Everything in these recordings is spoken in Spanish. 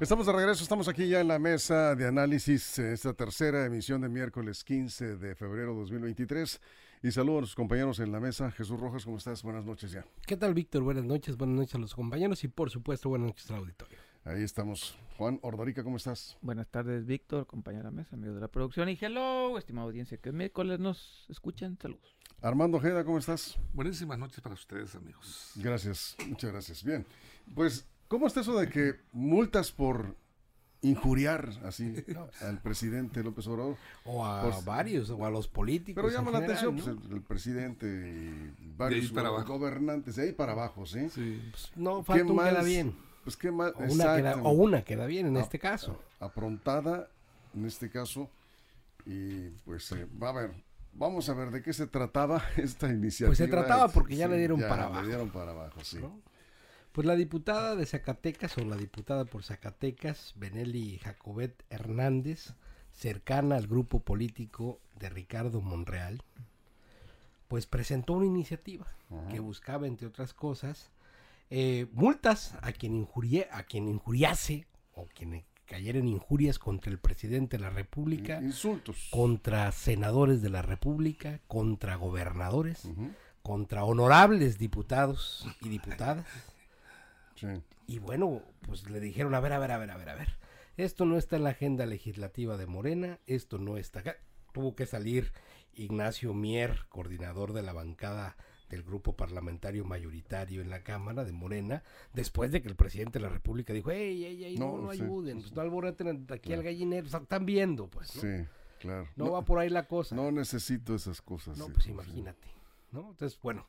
Estamos de regreso, estamos aquí ya en la mesa de análisis, esta tercera emisión de miércoles 15 de febrero 2023. Y saludo a los compañeros en la mesa. Jesús Rojas, ¿cómo estás? Buenas noches ya. ¿Qué tal, Víctor? Buenas noches, buenas noches a los compañeros y por supuesto buenas noches al auditorio. Ahí estamos. Juan Ordorica, ¿cómo estás? Buenas tardes, Víctor, compañero de la mesa, amigo de la producción. Y hello, estimada audiencia, que miércoles nos escuchan. Saludos. Armando Ojeda, ¿cómo estás? Buenísimas noches para ustedes, amigos. Gracias, muchas gracias. Bien, pues, ¿cómo está eso de que multas por injuriar así al presidente López Obrador? O a Pues- varios, o a los políticos. Pero llama en la general, atención ¿no? pues, el, el presidente y varios para gobernantes, de ahí para abajo, ¿sí? Sí. Pues, no, ¿Qué falta un más? queda bien. Pues qué mal. O una, queda, exacto. o una queda bien en este caso. Aprontada, en este caso. Y pues, eh, va a ver, vamos a ver de qué se trataba esta iniciativa. Pues se trataba porque ya le dieron para Le abajo. dieron para abajo, sí. ¿no? Pues la diputada de Zacatecas, o la diputada por Zacatecas, Benelli Jacobet Hernández, cercana al grupo político de Ricardo Monreal, pues presentó una iniciativa que buscaba, entre otras cosas, eh, multas a quien injurie, a quien injuriase o quien cayera en injurias contra el presidente de la República, Insultos. contra senadores de la República, contra gobernadores, contra honorables diputados y diputadas. Sí. Y bueno, pues le dijeron, a ver, a ver, a ver, a ver, a ver. Esto no está en la agenda legislativa de Morena, esto no está acá. Tuvo que salir Ignacio Mier, coordinador de la bancada del grupo parlamentario mayoritario en la Cámara de Morena, después de que el presidente de la República dijo, ey, ey, ey, no, No, no sí, ayuden, sí, pues no alboroten aquí al gallinero, o sea, están viendo, pues, ¿no? Sí, claro. No, va por ahí la cosa. no necesito esas cosas. No, sí, pues imagínate, ¿no? Entonces, bueno,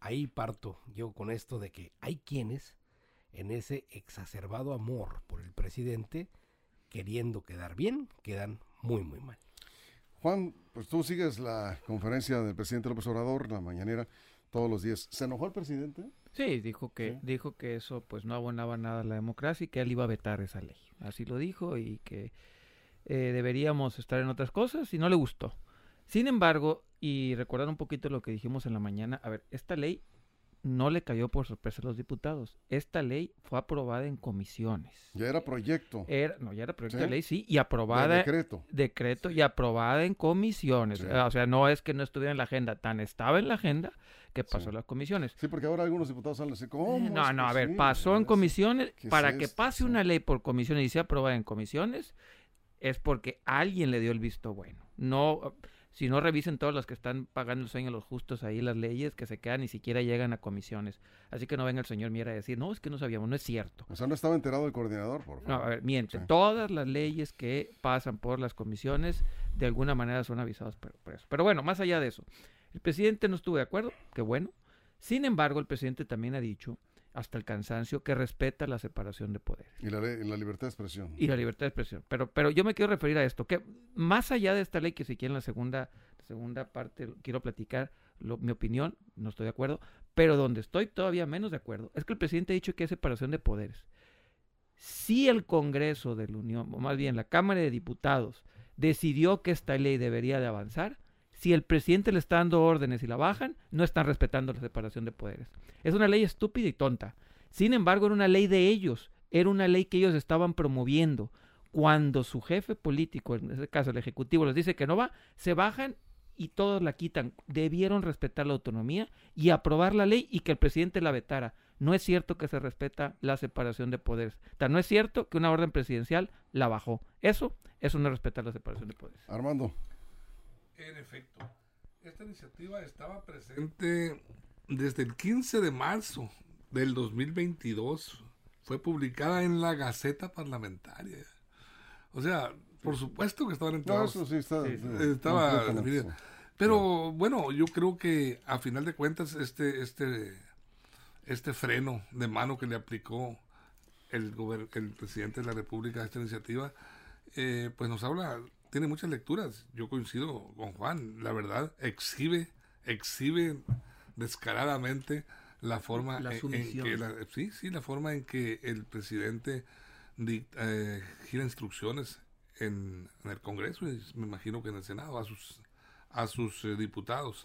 ahí parto yo con esto de que hay quienes en ese exacerbado amor por el presidente, queriendo quedar bien, quedan muy, muy mal. Juan, pues tú sigues la conferencia del presidente López Obrador, la mañanera, todos los días. ¿Se enojó el presidente? Sí, dijo que, Sí. dijo que eso pues no abonaba nada a la democracia y que él iba a vetar esa ley. Así lo dijo y que eh, deberíamos estar en otras cosas y no le gustó. Sin embargo, y recordar un poquito lo que dijimos en la mañana, a ver, esta ley no le cayó por sorpresa a los diputados. Esta ley fue aprobada en comisiones. Ya era proyecto. Era, no, ya era proyecto Sí. de ley, sí, y de aprobada decreto. decreto y aprobada en comisiones. Sí. O sea, no es que no estuviera en la agenda, tan estaba en la agenda que pasó a las comisiones. Sí, porque ahora algunos diputados salen así, ¿cómo? Eh, No, no, a ver, pasó en Es- comisiones. ¿qué es Para que pase una ley por comisiones y sea aprobada en comisiones, es porque alguien le dio el visto bueno. No, si no revisen todos los que están pagando el sueño a los justos ahí las leyes que se quedan ni siquiera llegan a comisiones. Así que no venga el señor Miera a decir, no, es que no sabíamos, no es cierto. O sea, no estaba enterado el coordinador, por favor. No, a ver, miente. Sí. Todas las leyes que pasan por las comisiones de alguna manera son avisadas por, por eso. Pero bueno, más allá de eso, el presidente no estuvo de acuerdo, qué bueno. Sin embargo, el presidente también ha dicho, hasta el cansancio, que respeta la separación de poderes Y la, y la libertad de expresión. y la libertad de expresión. Pero, pero yo me quiero referir a esto, que más allá de esta ley, que si quieren la segunda, segunda parte quiero platicar lo- mi opinión, no estoy de acuerdo, pero donde estoy todavía menos de acuerdo, es que el presidente ha dicho que hay separación de poderes. Si el Congreso de la Unión, o más bien la Cámara de Diputados, decidió que esta ley debería de avanzar, si el presidente le está dando órdenes y la bajan, no están respetando la separación de poderes. Es una ley estúpida y tonta. Sin embargo, era una ley de ellos, era una ley que ellos estaban promoviendo. Cuando su jefe político, en este caso el Ejecutivo, les dice que no va, se bajan y todos la quitan. Debieron respetar la autonomía y aprobar la ley y que el presidente la vetara. No es cierto que se respeta la separación de poderes. No es cierto que una orden presidencial la bajó. Eso, eso no es respetar la separación de poderes. Armando, En efecto, esta iniciativa estaba presente desde el 15 de marzo del 2022. Fue publicada en la Gaceta Parlamentaria. O sea, por supuesto que estaban no, enterados. eso sí está. Sí, sí. sí, Estaba completamente. definida. Pero bueno, yo creo que a final de cuentas este este este freno de mano que le aplicó el, el presidente de la República a esta iniciativa, eh, pues nos habla, tiene muchas lecturas. Yo coincido con Juan, la verdad, exhibe, exhibe descaradamente la forma en, que la, sí, sí, la forma en que el presidente eh, gira instrucciones en, el Congreso y me imagino que en el Senado a sus a sus eh, diputados,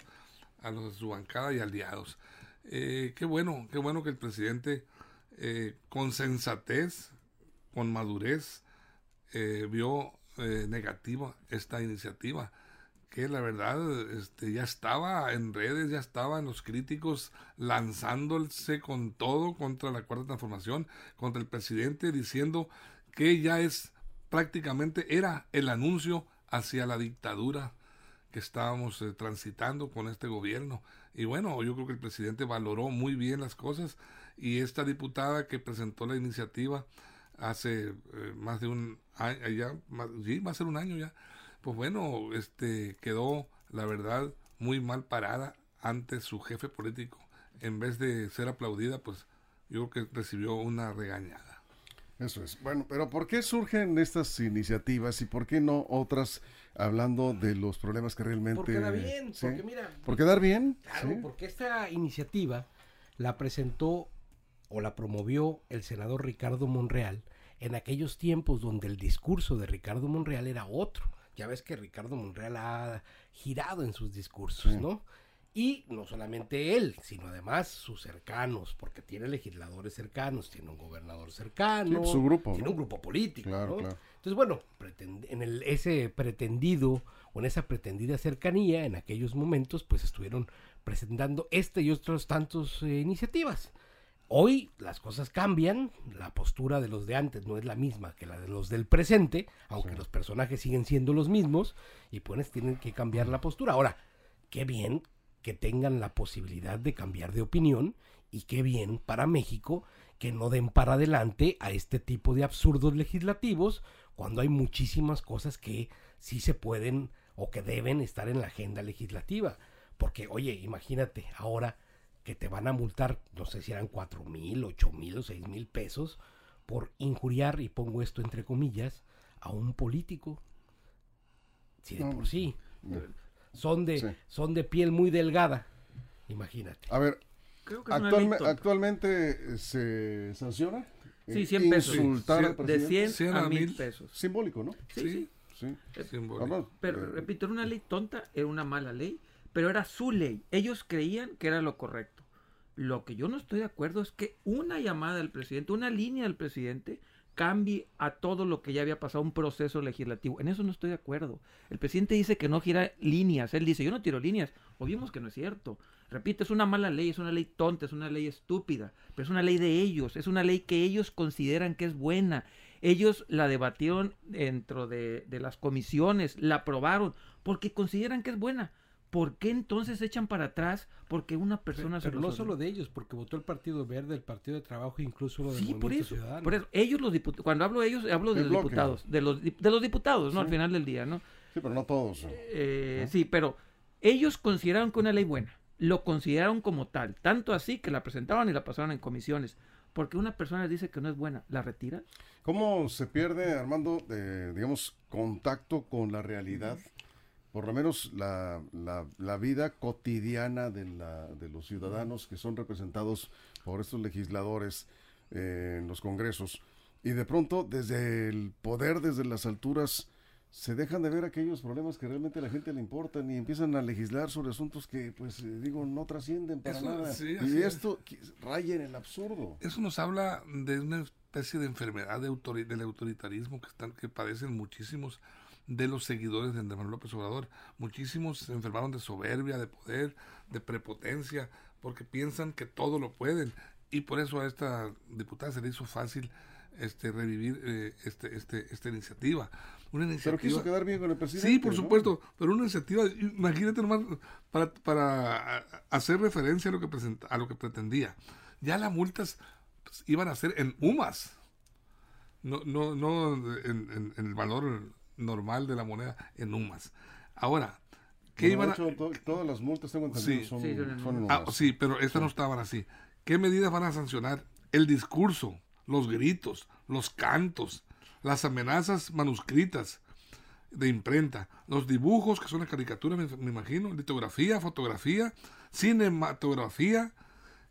a, los, su bancada y aliados. Eh, qué bueno, qué bueno que el presidente con sensatez, con madurez, vio negativa esta iniciativa que la verdad este, ya estaba en redes, ya estaban los críticos lanzándose con todo contra la cuarta transformación, contra el presidente, diciendo que ya es prácticamente era el anuncio hacia la dictadura que estábamos eh, transitando con este gobierno. Y bueno, yo creo que el presidente valoró muy bien las cosas y esta diputada que presentó la iniciativa hace eh, más de un año, ya, sí, va a ser un año ya, pues bueno, este quedó, la verdad, muy mal parada ante su jefe político. En vez de ser aplaudida, pues yo creo que recibió una regañada. Eso es. Bueno, pero ¿por qué surgen estas iniciativas y por qué no otras hablando de los problemas que realmente... Por quedar bien, porque mira... ¿Por quedar bien? Claro, porque esta iniciativa la presentó o la promovió el senador Ricardo Monreal en aquellos tiempos donde el discurso de Ricardo Monreal era otro. Ya ves que Ricardo Monreal ha girado en sus discursos, ¿no? Y no solamente él, sino además sus cercanos, porque tiene legisladores cercanos, tiene un gobernador cercano, su grupo, tiene un grupo político, ¿no? Entonces, bueno, en el, ese pretendido o en esa pretendida cercanía, en aquellos momentos, pues estuvieron presentando este y otros tantos eh, iniciativas. Hoy las cosas cambian, la postura de los de antes no es la misma que la de los del presente, aunque los personajes siguen siendo los mismos y pues tienen que cambiar la postura. Ahora, qué bien que tengan la posibilidad de cambiar de opinión y qué bien para México que no den para adelante a este tipo de absurdos legislativos cuando hay muchísimas cosas que sí se pueden o que deben estar en la agenda legislativa. Porque, oye, imagínate, ahora que te van a multar, no sé si eran cuatro mil, ocho mil o seis mil pesos por injuriar, y pongo esto entre comillas, a un político. Si de por sí. Son de, son de piel muy delgada. Imagínate. A ver, actualmente se sanciona. Sí, 100 pesos. Insultar de 100, a 1000 pesos. Simbólico, ¿no? Sí, sí. Simbólico. Pero eh, repito, era una ley tonta, era una mala ley, pero era su ley. Ellos creían que era lo correcto. Lo que yo no estoy de acuerdo es que una llamada del presidente, una línea del presidente, cambie a todo lo que ya había pasado un proceso legislativo. En eso no estoy de acuerdo. El presidente dice que no gira líneas. Él dice, yo no tiro líneas. O vimos que no es cierto. Repito, es una mala ley, es una ley tonta, es una ley estúpida, pero es una ley de ellos, es una ley que ellos consideran que es buena. Ellos la debatieron dentro de, de las comisiones, la aprobaron, porque consideran que es buena. ¿Por qué entonces echan para atrás? Porque una persona pero, no solo de ellos, porque votó el Partido Verde, el Partido de Trabajo, incluso lo del sí, por eso, por eso, ellos los diputados, cuando hablo de ellos, hablo de los diputados, de los, de los diputados, ¿no? Al final del día, ¿no? Sí, pero no todos. Eh, sí, pero ellos consideraron que una ley buena, lo consideraron como tal, tanto así que la presentaban y la pasaron en comisiones. Porque una persona dice que no es buena, ¿la retira? ¿Cómo se pierde, Armando, digamos, contacto con la realidad? Por lo menos la, la, vida cotidiana de, la, de, los ciudadanos que son representados por estos legisladores eh, en los congresos. Y de pronto, desde el poder, desde las alturas, se dejan de ver aquellos problemas que realmente a la gente le importan y empiezan a legislar sobre asuntos que, pues, eh, digo, no trascienden para nada. y esto raya en el absurdo. Eso nos habla de una especie de enfermedad de del autoritarismo que, están, que padecen muchísimos de los seguidores de Andrés Manuel López Obrador. Muchísimos se enfermaron de soberbia, de poder, de prepotencia, porque piensan que todo lo pueden. Y por eso a esta diputada se le hizo fácil este revivir eh, este, este, esta iniciativa. Una iniciativa. Pero quiso quedar bien con el presidente. Sí, por supuesto, pero una iniciativa, imagínate nomás, para, para hacer referencia a lo que presenta, a lo que pretendía. Ya las multas pues, iban a ser en UMAS, no, no, no en, en el valor normal de la moneda en UMAS. Ahora, ¿qué iban a...? todas las multas tengo entendido sí, son, sí, ah, sí, pero estas no estaban así. ¿qué medidas van a sancionar? El discurso, los gritos, los cantos, las amenazas manuscritas de imprenta, los dibujos, que son las caricaturas, me, me imagino, litografía, fotografía, cinematografía,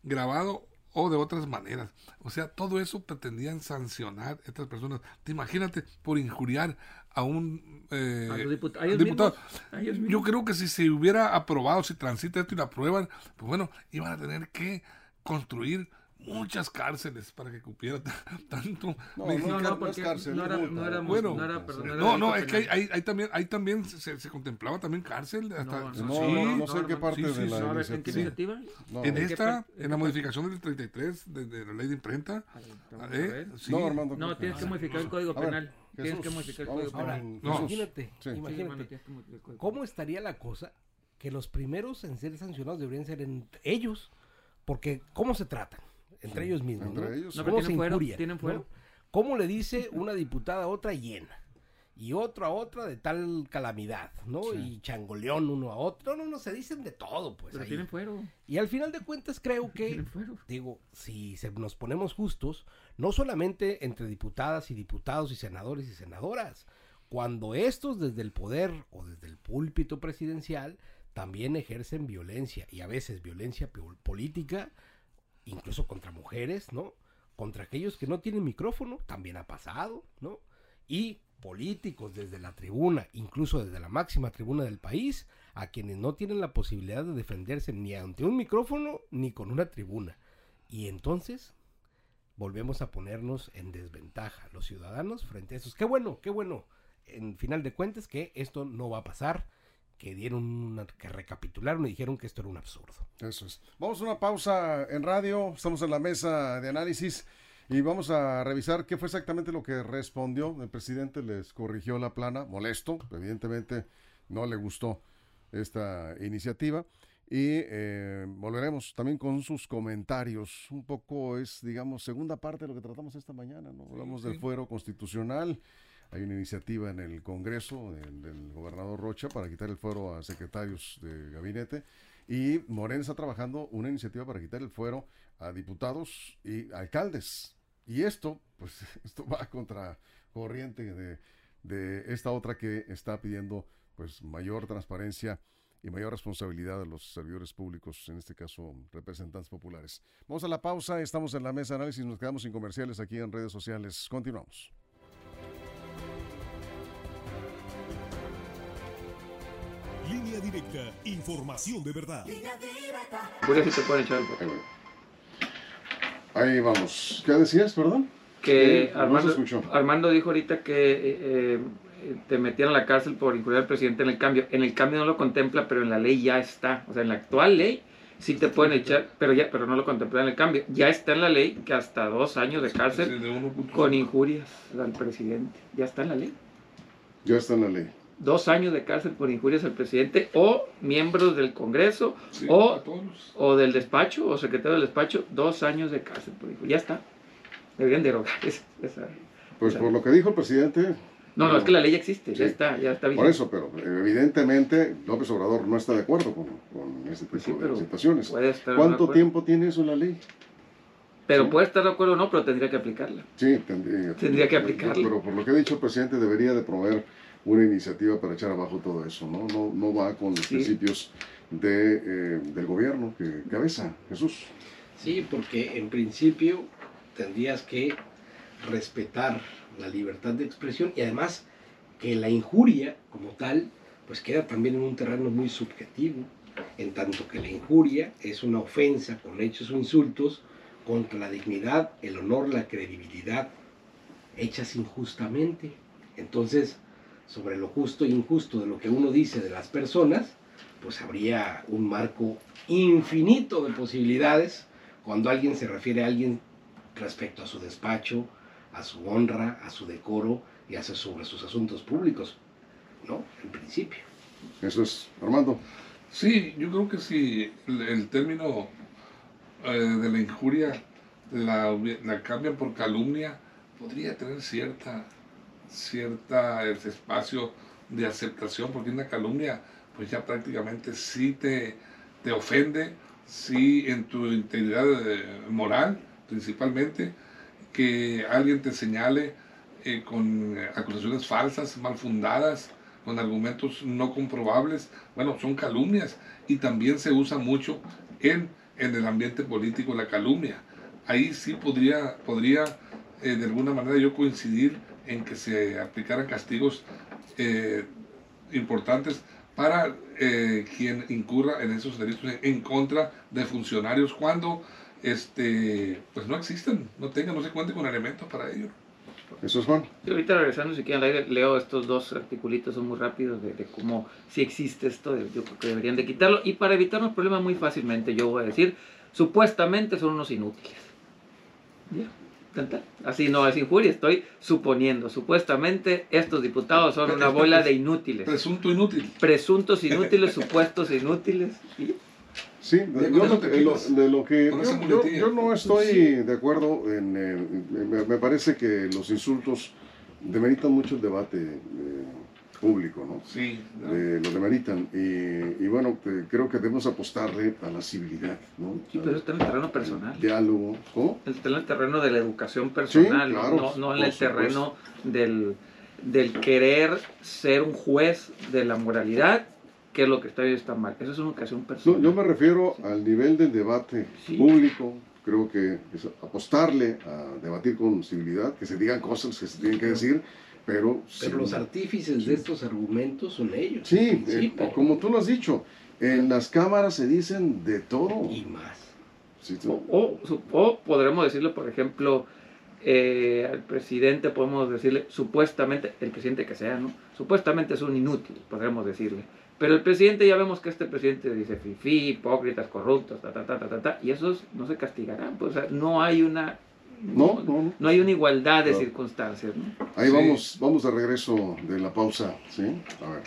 grabado o de otras maneras. O sea, todo eso pretendían sancionar a estas personas. Te imagínate por injuriar a un eh, A diput- a ellos diputado. mismos, a ellos Yo creo que si se hubiera aprobado, si transita esto y lo aprueban, pues bueno, iban a tener que construir muchas cárceles para que cupiera tanto No, mexicano. No, no porque cárcel, no era, no era, Bueno, no era, perdón, No, no, es que hay, penal. hay, hay también, hay también se, se contemplaba también cárcel. Hasta, No, No, sí, no, no sé en qué no, parte sí, sí, de la sí. No, a ver, ¿en qué iniciativa. iniciativa? No, en ¿En qué esta, en la modificación del 33 de, de la ley de imprenta, Ay, vamos a ¿eh? no, Armando. No, tienes que modificar el código A ver, penal. Tienes que Jesús, modificar el vamos código con penal. No. Jesús. Imagínate, Sí. Sí, hermano, imagínate. ¿Cómo estaría la cosa que los primeros en ser sancionados deberían ser en ellos? Porque, ¿cómo se tratan? Entre Sí, ellos mismos. entre ¿no? ellos, No, ¿Cómo se tienen fuero, injurian? ¿no? ¿Cómo le dice una diputada a otra llena? Y otro a otra de tal calamidad, ¿no? Sí. Y changoleón uno a otro. No, no, se dicen de todo, pues. Pero ahí. tienen fuero. Y al final de cuentas creo que Tienen fuero. digo, si se- nos ponemos justos, no solamente entre diputadas y diputados y senadores y senadoras, cuando estos desde el poder o desde el púlpito presidencial también ejercen violencia y a veces violencia pol- política, incluso contra mujeres, ¿no? Contra aquellos que no tienen micrófono, también ha pasado, ¿no? Y políticos desde la tribuna, incluso desde la máxima tribuna del país, a quienes no tienen la posibilidad de defenderse ni ante un micrófono ni con una tribuna. Y entonces volvemos a ponernos en desventaja los ciudadanos frente a esos. Qué bueno, qué bueno. En final de cuentas que esto no va a pasar, que dieron una, que recapitularon y dijeron que esto era un absurdo. Eso es. Vamos a una pausa en radio. Estamos en la mesa de análisis y vamos a revisar qué fue exactamente lo que respondió. El presidente les corrigió la plana, molesto, evidentemente no le gustó esta iniciativa. Y eh, volveremos también con sus comentarios. Un poco es, digamos, segunda parte de lo que tratamos esta mañana. ¿no? Hablamos del fuero constitucional. Hay una iniciativa en el Congreso del, del gobernador Rocha para quitar el fuero a secretarios de gabinete. Y Morena está trabajando una iniciativa para quitar el fuero a diputados y alcaldes. Y esto, pues, esto va contra corriente de, de esta otra que está pidiendo, pues, mayor transparencia y mayor responsabilidad de los servidores públicos, en este caso representantes populares. Vamos a la pausa, estamos en la mesa de análisis, nos quedamos sin comerciales aquí en redes sociales. Continuamos. Línea directa, información de verdad. Por eso se puede echar el. Ahí vamos. ¿Qué decías, perdón? Que Sí, no Armando. Armando dijo ahorita que eh, eh, te metieron a la cárcel por injurar al presidente en el cambio. En el cambio no lo contempla, pero en la ley ya está. O sea, en la actual ley sí te pueden echar, pero ya, pero no lo contempla en el cambio. Ya está en la ley que hasta dos años de cárcel de 1.5. con injurias al presidente. Ya está en la ley. Ya está en la ley. Dos años de cárcel por injurias al presidente o miembros del Congreso Sí, o o del despacho o secretario del despacho, dos años de cárcel por injuria. Ya está. Deberían derogar esa. esa- Pues esa- por lo que dijo el presidente, No, no, es que la ley ya existe, Sí. ya está, ya está por vigente. eso, pero evidentemente López Obrador no está de acuerdo con, con este tipo Sí, de situaciones. ¿Cuánto tiempo tiene eso en la ley? Pero Sí. puede estar de acuerdo o no, pero tendría que aplicarla. Sí, tendría, Tendría que aplicarlo. Pero por lo que ha dicho el presidente, debería de promover una iniciativa para echar abajo todo eso, ¿no? No, no va con los Sí. principios de, eh, del gobierno que cabeza Jesús. Sí, porque en principio tendrías que respetar la libertad de expresión y además que la injuria como tal pues queda también en un terreno muy subjetivo, en tanto que la injuria es una ofensa con hechos o insultos contra la dignidad, el honor, la credibilidad, hechas injustamente. Entonces, sobre lo justo e injusto de lo que uno dice de las personas, pues habría un marco infinito de posibilidades cuando alguien se refiere a alguien respecto a su despacho, a su honra, a su decoro y hace sobre sus asuntos públicos, ¿no? En principio. Eso es, Armando. Sí, yo creo que si el, el término eh, de la injuria la, la cambian por calumnia, podría tener cierta, cierta ese espacio de aceptación, porque una calumnia pues ya prácticamente sí te, te ofende sí en tu integridad eh, moral principalmente, que alguien te señale eh, con acusaciones falsas, mal fundadas, con argumentos no comprobables, bueno, son calumnias y también se usa mucho en, en el ambiente político la calumnia. Ahí sí podría, podría eh, de alguna manera yo coincidir en que se aplicaran castigos eh, importantes para eh, quien incurra en esos delitos en contra de funcionarios cuando este pues no existen, no tengan, no se cuente con elementos para ello. Eso es Juan. Y ahorita regresando, si quieren al aire, leo estos dos articulitos, son muy rápidos, de, de cómo si existe esto, de- yo creo que deberían de quitarlo. Y para evitar los problemas muy fácilmente, yo voy a decir, supuestamente son unos inútiles. Ya, Así no es injuria, estoy suponiendo. Supuestamente estos diputados son una bola de inútiles. Presunto inútil. Presuntos inútiles, supuestos inútiles. Sí, Ya de, yo lo- te de lo, quitas. de lo que yo, no estoy de acuerdo en, eh, me, me parece que los insultos demeritan mucho el debate eh, público, ¿no? Sí. Eh, lo demeritan y, y bueno, eh, creo que debemos apostarle a la civilidad, ¿no? Sí, pero está en el terreno personal. Diálogo, ¿cómo? Está en el terreno de la educación personal, Sí, ¿no? claro, no, no en el terreno del, del querer ser un juez de la moralidad, que es lo que está bien y está mal. Eso es una No, personal. yo me refiero al nivel del debate Sí. público. Creo que es apostarle a debatir con civilidad, que se digan cosas que se tienen que decir, pero... Pero los artífices de estos argumentos son ellos. Sí, eh, como tú lo has dicho, en las cámaras se dicen de todo. Y más. Sí, O, tú- o, su- o podremos decirle, por ejemplo, eh, al presidente, podemos decirle, supuestamente, el presidente que sea, ¿no? Supuestamente es un inútil, podríamos decirle. Pero el presidente, ya vemos que este presidente dice fifí, hipócritas, corruptos, ta, ta, ta, ta, ta, ta, y esos no se castigarán, pues, o sea, no hay una... No, no, no. No hay una igualdad de Claro. circunstancias, ¿no? Ahí Sí. vamos, vamos de regreso de la pausa, ¿sí? A ver.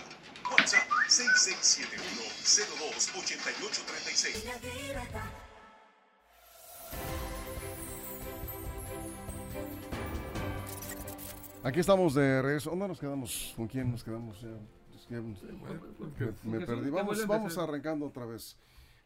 WhatsApp 6671-028836. Aquí estamos de regreso. ¿Dónde nos quedamos? ¿Con quién nos quedamos? Me, me perdí. ya Vamos, vamos arrancando otra vez.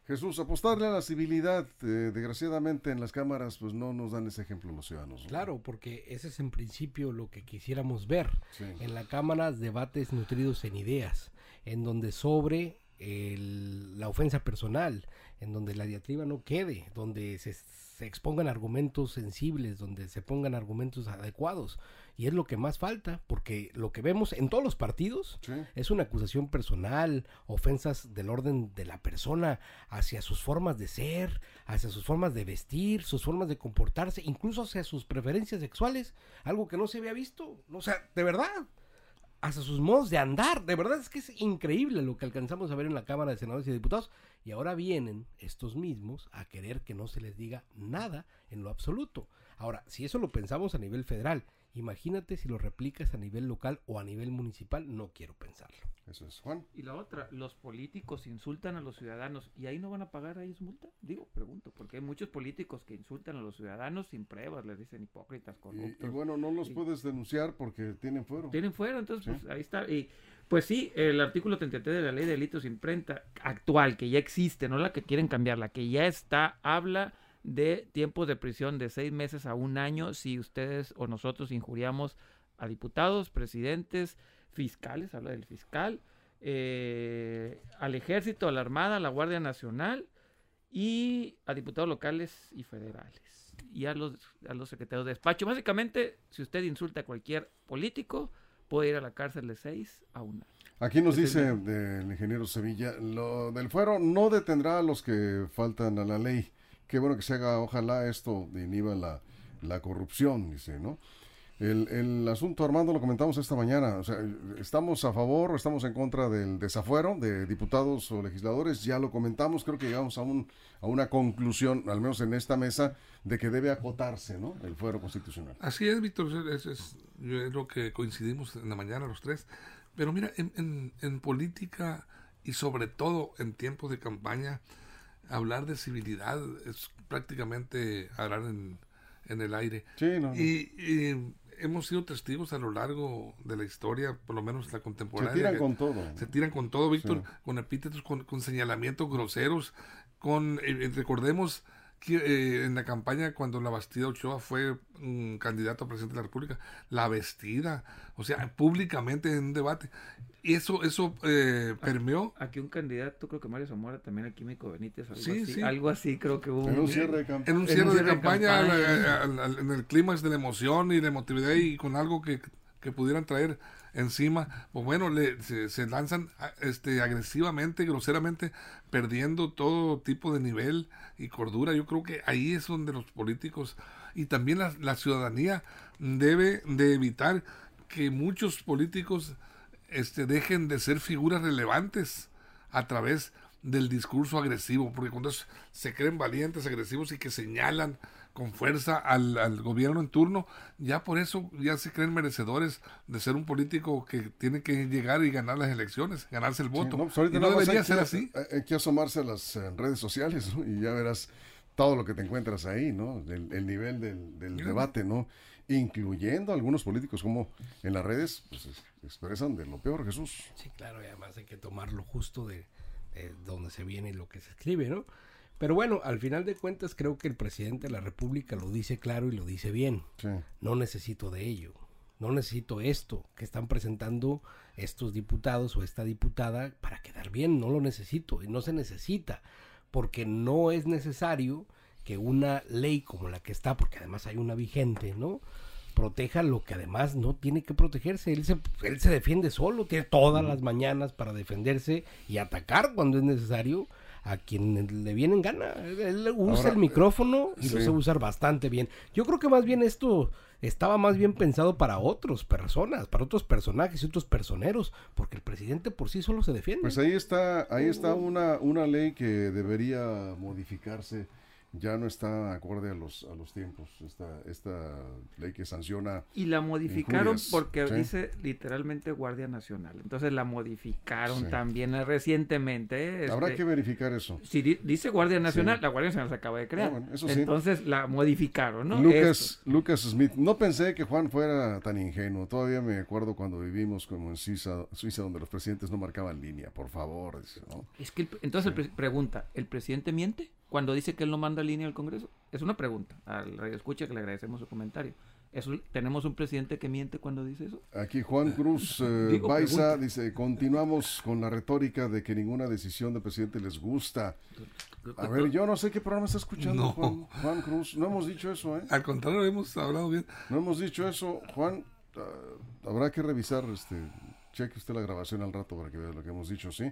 Jesús, apostarle a la civilidad. eh, desgraciadamente en las cámaras pues no nos dan ese ejemplo los ciudadanos. ¿no? Claro, porque ese es en principio lo que quisiéramos ver. Sí. En la Cámara, debates nutridos en ideas, en donde sobre el- la ofensa personal, en donde la diatriba no quede, donde se, se expongan argumentos sensibles, donde se pongan argumentos adecuados. Y es lo que más falta, porque lo que vemos en todos los partidos Sí. es una acusación personal, ofensas del orden de la persona hacia sus formas de ser, hacia sus formas de vestir, sus formas de comportarse, incluso hacia sus preferencias sexuales, algo que no se había visto, o sea, de verdad, hacia sus modos de andar, de verdad es que es increíble lo que alcanzamos a ver en la Cámara de Senadores y Diputados, y ahora vienen estos mismos a querer que no se les diga nada en lo absoluto. Ahora, si eso lo pensamos a nivel federal, imagínate si lo replicas a nivel local o a nivel municipal, no quiero pensarlo. Eso es, Juan. Y la otra, los políticos insultan a los ciudadanos y ahí no van a pagar a ellos multa. Digo, pregunto, porque hay muchos políticos que insultan a los ciudadanos sin pruebas, les dicen hipócritas, corruptos. y bueno, no los puedes denunciar porque tienen fuero. Tienen fuera, entonces Sí. pues ahí está. Y pues sí, el artículo 33 de la ley de delitos de imprenta actual, que ya existe, no la que quieren cambiar, la que ya está, habla de tiempos de prisión de seis meses a un año si ustedes o nosotros injuriamos a diputados, presidentes, fiscales, habla del fiscal, eh, al ejército, a la armada, a la Guardia Nacional y a diputados locales y federales y a los, a los secretarios de despacho. Básicamente, si usted insulta a cualquier político, puede ir a la cárcel de seis a un año. Aquí nos dice el ingeniero Sevilla, lo del fuero no detendrá a los que faltan a la ley. Qué bueno que se haga, ojalá esto inhiba la, la corrupción, dice, ¿no? El, el asunto, Armando, lo comentamos esta mañana. O sea, ¿estamos a favor o estamos en contra del desafuero de diputados o legisladores? Ya lo comentamos, creo que llegamos a, un, a una conclusión, al menos en esta mesa, de que debe acotarse, ¿no? El fuero constitucional. Así es, Víctor, es, es- es lo que coincidimos en la mañana los tres. Pero mira, en, en- en política y sobre todo en tiempos de campaña, hablar de civilidad es prácticamente hablar en, en el aire. Sí, no, no. Y, y hemos sido testigos a lo largo de la historia, por lo menos la se contemporánea. tiran que con todo. se tiran con todo, Víctor, Sí. con epítetos, con, con señalamientos groseros, con, eh, recordemos que eh, en la campaña cuando la Bastida Ochoa fue un candidato a presidente de la República, la vestida, o sea, públicamente en un debate. Y eso, eso eh, permeó. Aquí un candidato, creo que Mario Zamora, también el químico Benítez, algo, Sí, así, sí. algo así creo que hubo. En un cierre de En un En un cierre de campaña, campaña. al- al- al- en el clímax de la emoción y la emotividad y con algo que, que pudieran traer encima, pues bueno, le, se, se lanzan a- este, agresivamente, groseramente, perdiendo todo tipo de nivel y cordura. Yo creo que ahí es donde los políticos y también la, la ciudadanía debe de evitar que muchos políticos este, dejen de ser figuras relevantes a través del discurso agresivo, porque cuando es- se creen valientes, agresivos y que señalan con fuerza al, al gobierno en turno, ya por eso ya se creen merecedores de ser un político que tiene que llegar y ganar las elecciones, ganarse el Sí, voto. no, pues y no debería hay ser que- así. Hay, hay que asomarse a las eh, redes sociales ¿no? y ya verás todo lo que te encuentras ahí, ¿no? El, el nivel del, debate, ¿no? Incluyendo algunos políticos como en las redes pues, es- expresan de lo peor, Jesús. Sí, claro, y además hay que tomarlo justo de, de donde se viene y lo que se escribe, ¿no? Pero bueno, al final de cuentas creo que el presidente de la República lo dice claro y lo dice bien. Sí. No necesito de ello. No necesito esto que están presentando estos diputados o esta diputada para quedar bien. No lo necesito y no se necesita porque no es necesario que una ley como la que está, porque además hay una vigente, ¿no? Proteja lo que además no tiene que protegerse. Él se, él se defiende solo, tiene todas las mañanas para defenderse y atacar cuando es necesario a quien le viene en gana. Él, usa Ahora, el micrófono y lo sabe usar bastante bien. Yo creo que más bien esto estaba más bien pensado para otras personas, para otros personajes y otros personeros, porque el presidente por sí solo se defiende. Pues ahí está, ahí está una, una ley que debería modificarse. Ya no está acorde a los, a los tiempos. Esta, esta ley que sanciona. Y la modificaron Injurias, porque sí. dice literalmente Guardia Nacional. Entonces la modificaron Sí. también recientemente. eh, Habrá este, que verificar eso. Si di- dice Guardia Nacional, Sí. la Guardia Nacional se acaba de crear. Ah, bueno, eso sí. Entonces la modificaron, ¿no? Lucas, Lucas Smith, no pensé que Juan fuera tan ingenuo. Todavía me acuerdo cuando vivimos como en Suiza, Suiza donde los presidentes no marcaban línea, por favor. Es que el entonces el pre- pregunta, ¿el presidente miente cuando dice que él no manda línea al Congreso? Es una pregunta. Al radio escucha que le agradecemos su comentario. ¿Eso, ¿Tenemos un presidente que miente cuando dice eso? Aquí Juan Cruz eh, Digo, Baiza pregunta. dice, continuamos con la retórica de que ninguna decisión del presidente les gusta. A ver, yo no sé qué programa está escuchando No. Juan, Juan Cruz. No hemos dicho eso, ¿eh? Al contrario, hemos hablado bien. No hemos dicho eso. Juan, ah, habrá que revisar, este, cheque usted la grabación al rato para que vea lo que hemos dicho, ¿sí?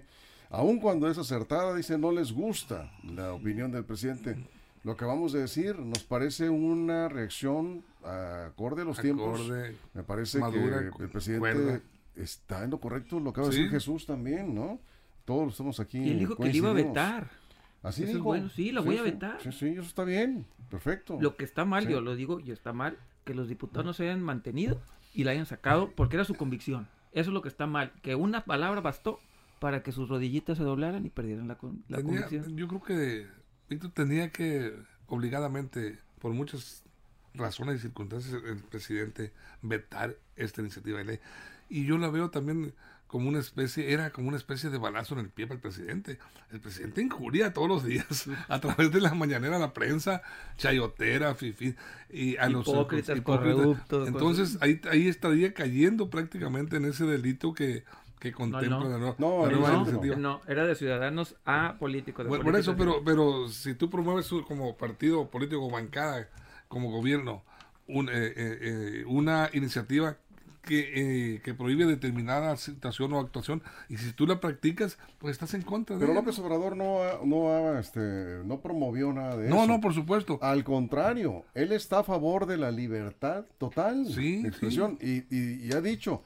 Aun cuando es acertada, dice, no les gusta la opinión del presidente. Lo que vamos a decir nos parece una reacción acorde a los tiempos. Acorde, Me parece madura, que el presidente cuerda. está en lo correcto, lo acaba de Sí. decir Jesús también, ¿no? Todos estamos aquí. Y él dijo que le iba a vetar. Así Eso es dijo. bueno, sí, la voy a vetar. Sí, sí, eso está bien, perfecto. Lo que está mal, Sí. yo lo digo, y está mal, que los diputados no se hayan mantenido y la hayan sacado porque era su convicción. Eso es lo que está mal. Que una palabra bastó para que sus rodillitas se doblaran y perdieran la, la Tenía- convicción. yo creo que Víctor tenía que obligadamente, por muchas razones y circunstancias, el presidente vetar esta iniciativa de ley. Y yo la veo también como una especie, era como una especie de balazo en el pie para el presidente. El presidente injuria todos los días a través de la mañanera a la prensa, chayotera, fifi, y a los Hipócritas, corruptos, Entonces ahí, ahí estaría cayendo prácticamente en ese delito que, que contempla no. la nueva, No, la no, nueva no. iniciativa. No, era de ciudadanos a políticos. de Bueno, por eso, pero, pero si tú promueves como partido político, bancada, como gobierno, un, eh, eh, eh, una iniciativa que, eh, que prohíbe determinada situación o actuación, y si tú la practicas, pues estás en contra de Pero ella. López Obrador no, ha- no, ha, este, no promovió nada de No, eso. no, por supuesto. Al contrario, él está a favor de la libertad total Sí, de expresión y, y- y ha dicho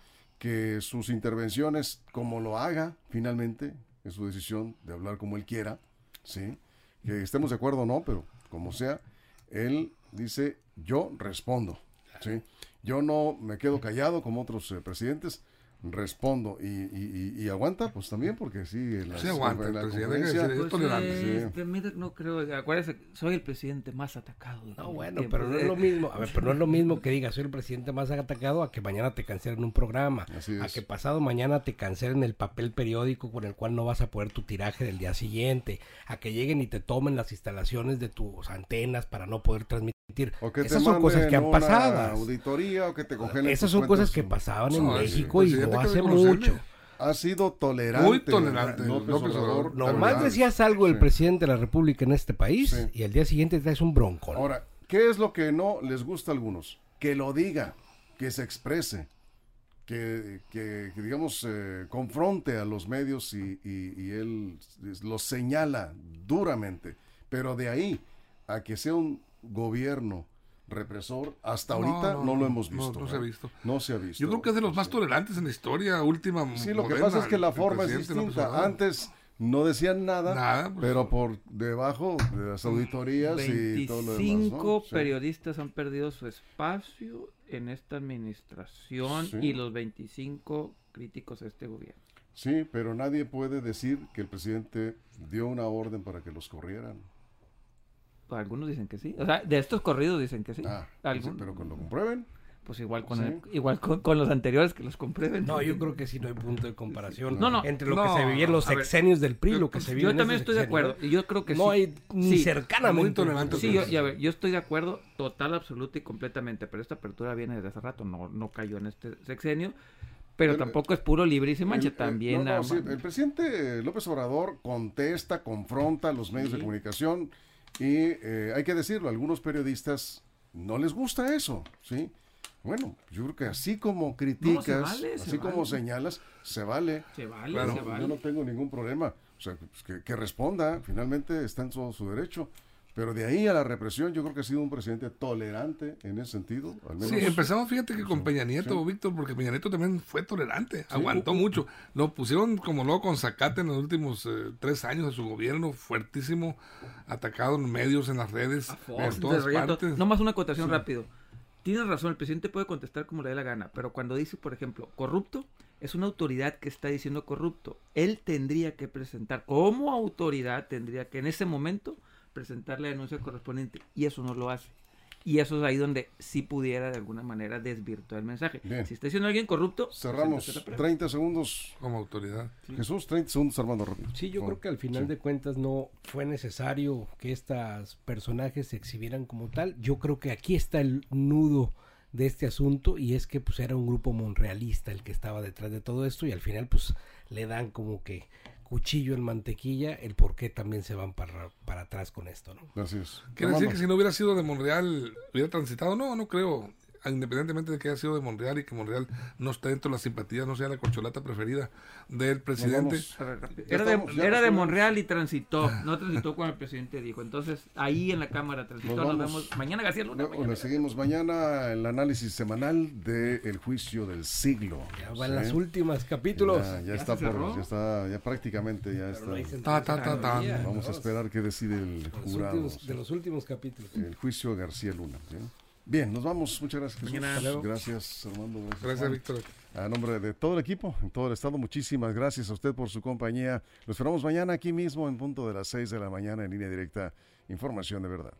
que sus intervenciones, como lo haga finalmente, es su decisión de hablar como él quiera, ¿sí? Que estemos de acuerdo o no, pero como sea, él dice, yo respondo, ¿sí? Yo no me quedo callado como otros eh, presidentes, respondo y, y- y- y aguanta, pues también, porque sí, las- Sí aguanta, la el presidente hay que conferencia- decir, es tolerante. sí. este, mire, no creo, acuérdese, soy el presidente más atacado. No, bueno, tiempo. pero no es lo mismo. A ver, pero no es lo mismo que digas, soy el presidente más atacado a que mañana te cancelen un programa. A es. que pasado mañana te cancelen el papel periódico con el cual no vas a poder tu tiraje del día siguiente. A que lleguen y te tomen las instalaciones de tus antenas para no poder transmitir. O que Esas te son cosas que han pasado. auditoría o que te congelen Esas son cosas que pasaban en No, México y que hace mucho. Ha sido tolerante. Muy tolerante, López, López Obrador. Nomás decías algo el Sí. presidente de la República en este país Sí. y al día siguiente traes un bronco. Ahora, ¿qué es lo que no les gusta a algunos? Que lo diga, que se exprese, que, que- que, digamos, eh, confronte a los medios y, y- y él los señala duramente. Pero de ahí a que sea un gobierno represor, hasta ahorita no, no, lo hemos visto. no se ha ¿eh? visto. No se ha visto. Yo creo que es de los más tolerantes en la historia última. Sí, lo que pasa es que la forma es distinta. Antes no decían nada, Nada, pues, pero por debajo de las auditorías y todo lo demás. 25 ¿no? Sí. periodistas han perdido su espacio en esta administración Sí. y los 25 críticos a este gobierno. Sí, pero nadie puede decir que el presidente dio una orden para que los corrieran. Algunos dicen que sí. O sea, de estos corridos dicen que sí. Ah, sí, pero cuando comprueben. Pues igual con, Sí. el- igual con, con los anteriores que los comprueben. No, yo creo que sí no hay punto de comparación No, no. entre lo No, que se vivía en los ver, sexenios del PRI y lo que se vive Yo en también estoy de acuerdo. Y yo creo que No sí. hay ni Sí. cercanamente. Muy tolerante. Sí, yo, y a ver, yo estoy de acuerdo, total, absoluta y completamente, pero esta apertura viene desde hace rato, no, no cayó en este sexenio, pero, tampoco es puro libre y se mancha El- el- también. no, no, sí, el presidente López Obrador contesta, confronta a los medios de comunicación y eh, hay que decirlo, a algunos periodistas no les gusta eso, ¿sí? Bueno, yo creo que así como criticas, vale, se así como vale. señalas, se vale. Se vale, Claro. se Yo vale. no tengo ningún problema. O sea, pues, que, que responda, finalmente está en todo su derecho. Pero de ahí a la represión, yo creo que ha sido un presidente tolerante en ese sentido. Al menos. Sí, empezamos, fíjate que con Peña Nieto, sí. Víctor, porque Peña Nieto también fue tolerante, aguantó mucho. Lo pusieron como luego con Zacate en los últimos eh, tres años de su gobierno, fuertísimo, atacado en medios, en las redes, por Fox, todas partes. No más una acotación rápido. Tienes razón, el presidente puede contestar como le dé la gana, pero cuando dice, por ejemplo, corrupto, es una autoridad que está diciendo corrupto. Él tendría que presentar, como autoridad, tendría que en ese momento presentar la denuncia correspondiente, y eso no lo hace. Y eso es ahí donde sí pudiera de alguna manera desvirtuar el mensaje. Bien. Si está diciendo alguien corrupto, Cerramos la prueba. 30 segundos. Como autoridad. Jesús, 30 segundos, Armando rápido. Sí, yo creo que al final Sí. de cuentas no fue necesario que estos personajes se exhibieran como tal. Yo creo que aquí está el nudo de este asunto y es que pues era un grupo monrealista el que estaba detrás de todo esto y al final pues le dan como que cuchillo en mantequilla el por qué también se van para, para atrás con esto, ¿no? Así es. Quiere decir que si no hubiera sido de Monreal, hubiera transitado. No, no creo. Independientemente de que haya sido de Monreal y que Monreal no esté dentro de las simpatías, no sea la corcholata preferida del presidente. Era, estamos, de, era de. Monreal y transitó. No transitó cuando el presidente dijo. Entonces, ahí en la Cámara transitó. Nos Nos, vamos. vemos mañana, García Luna. Mañana. le seguimos mañana el análisis semanal del juicio del siglo. Ya van Sí. las últimas capítulos. Ya, ya ¿Ya está por, ya está, ya prácticamente ya Pero está. no Ta, ta, ta, Vamos a ¿no? esperar qué decide el De jurado. últimos- de los últimos capítulos. El juicio de García Luna. ¿sí? Bien, nos vamos. Muchas gracias, Jesús. Gracias, Armando. Gracias, Gracias. Víctor. A nombre de todo el equipo, en todo el estado, muchísimas gracias a usted por su compañía. Lo esperamos mañana aquí mismo en punto de las 6 de la mañana en línea directa. Información de verdad.